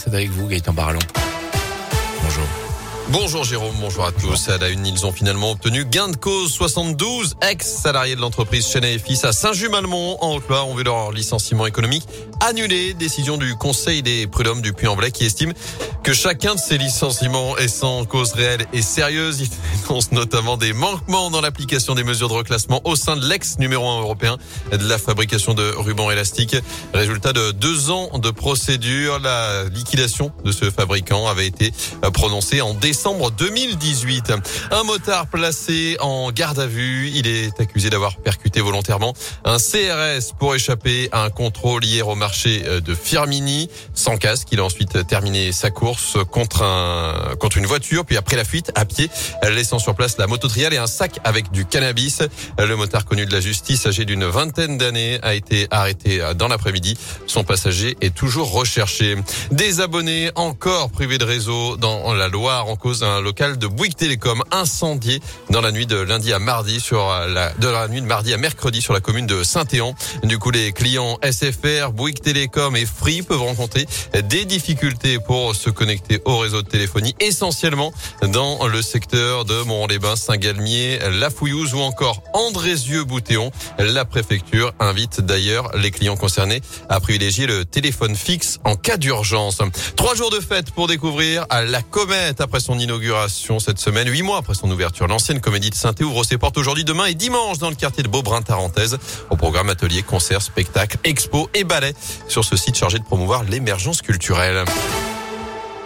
C'est avec vous, Gaëtan Barallon. Bonjour. Bonjour Jérôme, bonjour à tous. À la une, ils ont finalement obtenu gain de cause. 72 ex-salariés de l'entreprise Chenet et Fils à Saint-Just-Malmont en Haute-Loire ont vu leur licenciement économique annulé. Décision du Conseil des prud'hommes du Puy-en-Velay qui estime que chacun de ces licenciements est sans cause réelle et sérieuse. Il dénonce notamment des manquements dans l'application des mesures de reclassement au sein de l'ex numéro 1 européen de la fabrication de rubans élastiques. Résultat de deux ans de procédure, la liquidation de ce fabricant avait été prononcée en décembre décembre 2018. Un motard placé en garde à vue. Il est accusé d'avoir percuté volontairement un CRS pour échapper à un contrôle hier au marché euh, de Firmini. Sans casque, il a ensuite terminé sa course contre un, contre une voiture, puis après la fuite à pied, laissant sur place la moto trial et un sac avec du cannabis. Le motard connu de la justice, âgé d'une vingtaine d'années, a été arrêté dans l'après-midi. Son passager est toujours recherché. Des abonnés encore privés de réseau dans la Loire en cause local de Bouygues Télécom incendié dans la nuit de lundi à mardi sur la, de la nuit de mardi à mercredi sur la commune de Saint-Éan. Du coup, les clients SFR, Bouygues Télécom et Free peuvent rencontrer des difficultés pour se connecter au réseau de téléphonie, essentiellement dans le secteur de Mont-les-Bains, Saint-Galmier, La Fouillouse ou encore Andrézieux-Boutéon. La préfecture invite d'ailleurs les clients concernés à privilégier le téléphone fixe en cas d'urgence. Trois jours de fête pour découvrir la comète après son inauguration cette semaine, huit mois après son ouverture. L'ancienne comédie de saint ouvre ses portes aujourd'hui, demain et dimanche dans le quartier de Beaubrun-Tarentaise. Au programme atelier, concerts, spectacles, expos et ballets sur ce site chargé de promouvoir l'émergence culturelle.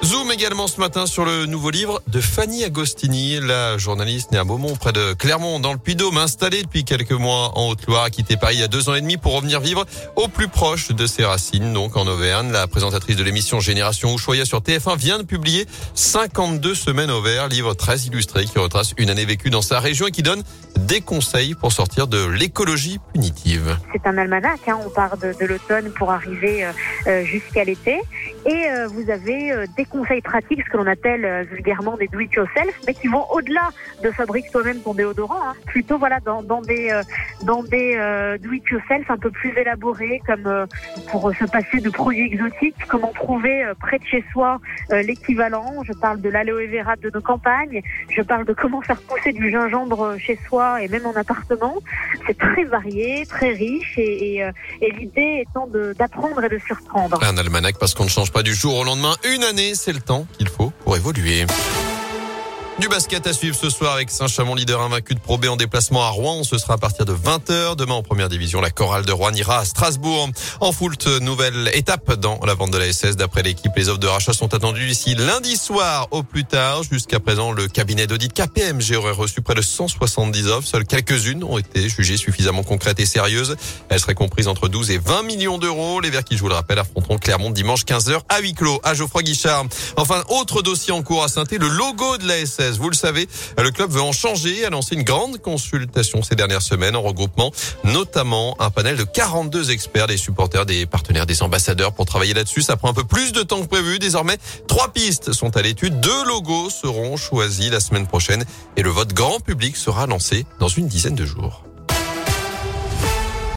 Zoom également ce matin sur le nouveau livre de Fanny Agostini, la journaliste née à Beaumont près de Clermont dans le Puy-Dôme, installée depuis quelques mois en Haute-Loire, a quitté Paris il y a deux ans et demi pour revenir vivre au plus proche de ses racines, donc en Auvergne. La présentatrice de l'émission Génération Ushuaïa sur TF1 vient de publier 52 semaines au vert, livre très illustré qui retrace une année vécue dans sa région et qui donne des conseils pour sortir de l'écologie punitive. C'est un almanach, hein, on part de, l'automne pour arriver euh, euh jusqu'à l'été et euh, vous avez des conseils pratiques, ce que l'on appelle euh, vulgairement des do-it-yourself, mais qui vont au-delà de fabrique toi-même ton déodorant, hein. plutôt voilà dans, des euh, dans des do-it-yourself un peu plus élaborés, comme pour se passer de produits exotiques, comment trouver près de chez soi l'équivalent. Je parle de l'aloe vera de nos campagnes, je parle de comment faire pousser du gingembre chez soi et même en appartement. C'est très varié, très riche, et, et, et l'idée étant d'apprendre et de surprendre. Un almanach parce qu'on ne change pas du jour au lendemain. Une année, c'est le temps qu'il faut pour évoluer. Du basket à suivre ce soir avec Saint-Chamond, leader invaincu de Pro B en déplacement à Rouen. Ce sera à partir de 20h. Demain en première division, la chorale de Rouen ira à Strasbourg. En foot, nouvelle étape dans la vente de la SS. D'après l'équipe, les offres de rachat sont attendues ici lundi soir au plus tard. Jusqu'à présent, le cabinet d'audit KPMG aurait reçu près de 170 offres. Seules quelques-unes ont été jugées suffisamment concrètes et sérieuses. Elles seraient comprises entre 12 et 20 millions d'euros. Les Verts qui, je vous le rappelle, affronteront Clermont dimanche 15h à huis clos à Geoffroy Guichard. Enfin, autre dossier en cours à saint le logo de la SS vous le savez, le club veut en changer a lancé une grande consultation ces dernières semaines en regroupement notamment un panel de 42 experts, des supporters, des partenaires, des ambassadeurs pour travailler là-dessus. Ça prend un peu plus de temps que prévu. Désormais, trois pistes sont à l'étude. Deux logos seront choisis la semaine prochaine et le vote grand public sera lancé dans une dizaine de jours.